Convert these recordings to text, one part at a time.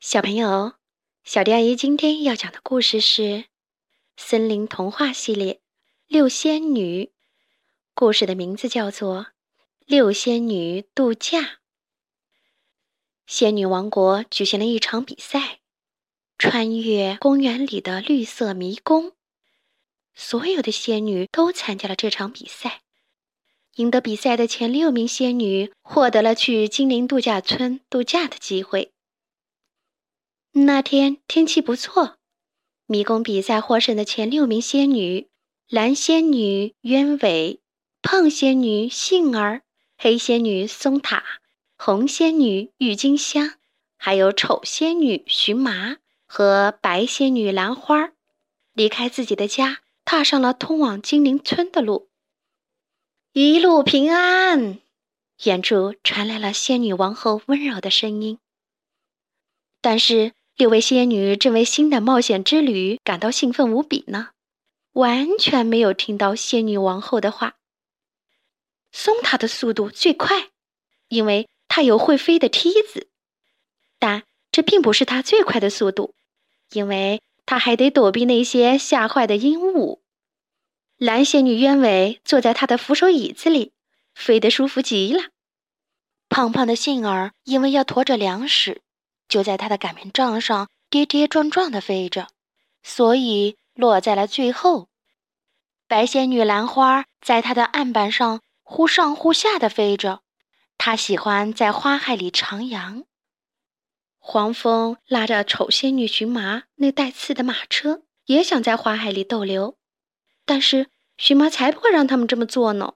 小朋友，小迪阿姨今天要讲的故事是《森林童话系列》六仙女。故事的名字叫做《六仙女度假》。仙女王国举行了一场比赛，穿越公园里的绿色迷宫。所有的仙女都参加了这场比赛。赢得比赛的前六名仙女获得了去精灵度假村度假的机会。那天天气不错，迷宫比赛获胜的前六名仙女：蓝仙女鸢尾、胖仙女杏儿、黑仙女松塔、红仙女郁金香，还有丑仙女荨麻和白仙女兰花，离开自己的家，踏上了通往精灵村的路。一路平安，远处传来了仙女王后温柔的声音。但是。六位仙女正为新的冒险之旅感到兴奋无比呢，完全没有听到仙女王后的话。松塔的速度最快，因为它有会飞的梯子，但这并不是它最快的速度，因为它还得躲避那些吓坏的鹦鹉。蓝仙女鸢尾坐在她的扶手椅子里，飞得舒服极了。胖胖的杏儿因为要驮着粮食。就在他的擀面杖上跌跌撞撞地飞着，所以落在了最后。白仙女兰花在它的案板上忽上忽下地飞着，她喜欢在花海里徜徉。黄蜂拉着丑仙女荨麻那带刺的马车，也想在花海里逗留，但是荨麻才不会让他们这么做呢。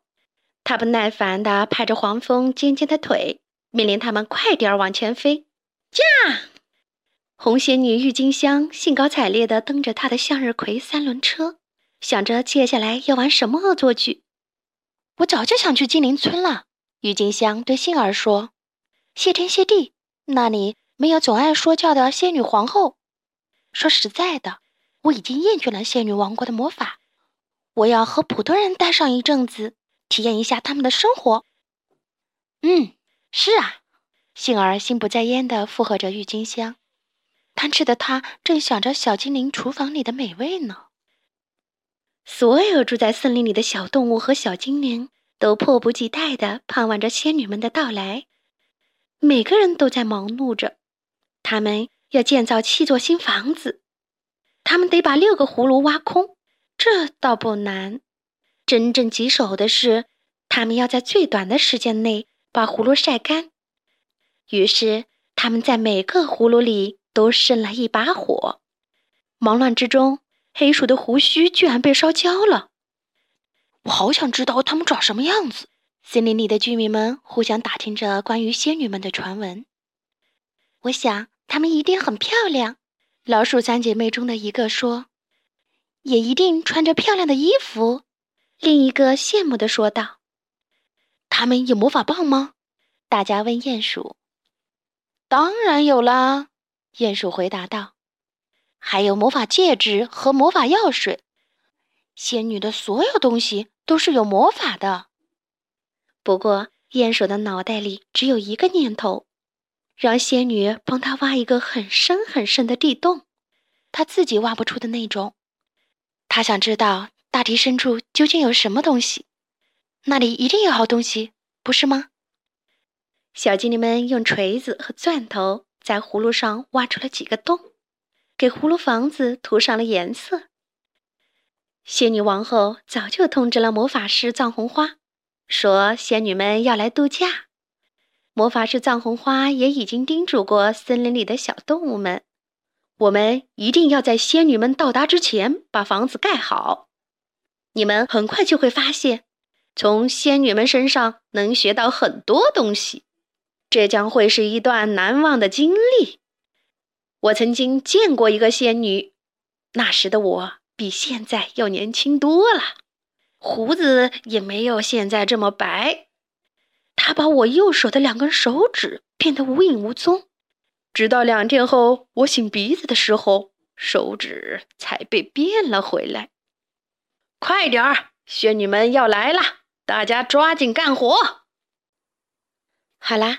他不耐烦地拍着黄蜂尖尖的腿，命令他们快点往前飞。驾！红仙女郁金香兴高采烈地蹬着她的向日葵三轮车，想着接下来要玩什么恶作剧。我早就想去精灵村了，郁金香对杏儿说：“谢天谢地，那里没有总爱说教的仙女皇后。说实在的，我已经厌倦了仙女王国的魔法，我要和普通人待上一阵子，体验一下他们的生活。”嗯，是啊。杏儿心不在焉地附和着郁金香，贪吃的她正想着小精灵厨房里的美味呢。所有住在森林里的小动物和小精灵都迫不及待地盼望着仙女们的到来，每个人都在忙碌着。他们要建造七座新房子，他们得把六个葫芦挖空，这倒不难。真正棘手的是，他们要在最短的时间内把葫芦晒干。于是，他们在每个葫芦里都生了一把火。忙乱之中，黑鼠的胡须居然被烧焦了。我好想知道它们长什么样子。森林里的居民们互相打听着关于仙女们的传闻。我想，她们一定很漂亮。老鼠三姐妹中的一个说：“也一定穿着漂亮的衣服。”另一个羡慕地说道：“他们有魔法棒吗？”大家问鼹鼠。当然有啦，鼹鼠回答道：“还有魔法戒指和魔法药水。仙女的所有东西都是有魔法的。”不过，鼹鼠的脑袋里只有一个念头：让仙女帮他挖一个很深很深的地洞，他自己挖不出的那种。他想知道大地深处究竟有什么东西，那里一定有好东西，不是吗？小精灵们用锤子和钻头在葫芦上挖出了几个洞，给葫芦房子涂上了颜色。仙女王后早就通知了魔法师藏红花，说仙女们要来度假。魔法师藏红花也已经叮嘱过森林里的小动物们：“我们一定要在仙女们到达之前把房子盖好。你们很快就会发现，从仙女们身上能学到很多东西。”这将会是一段难忘的经历。我曾经见过一个仙女，那时的我比现在要年轻多了，胡子也没有现在这么白。她把我右手的两根手指变得无影无踪，直到两天后我擤鼻子的时候，手指才被变了回来。快点儿，仙女们要来了，大家抓紧干活。好啦。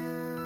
轻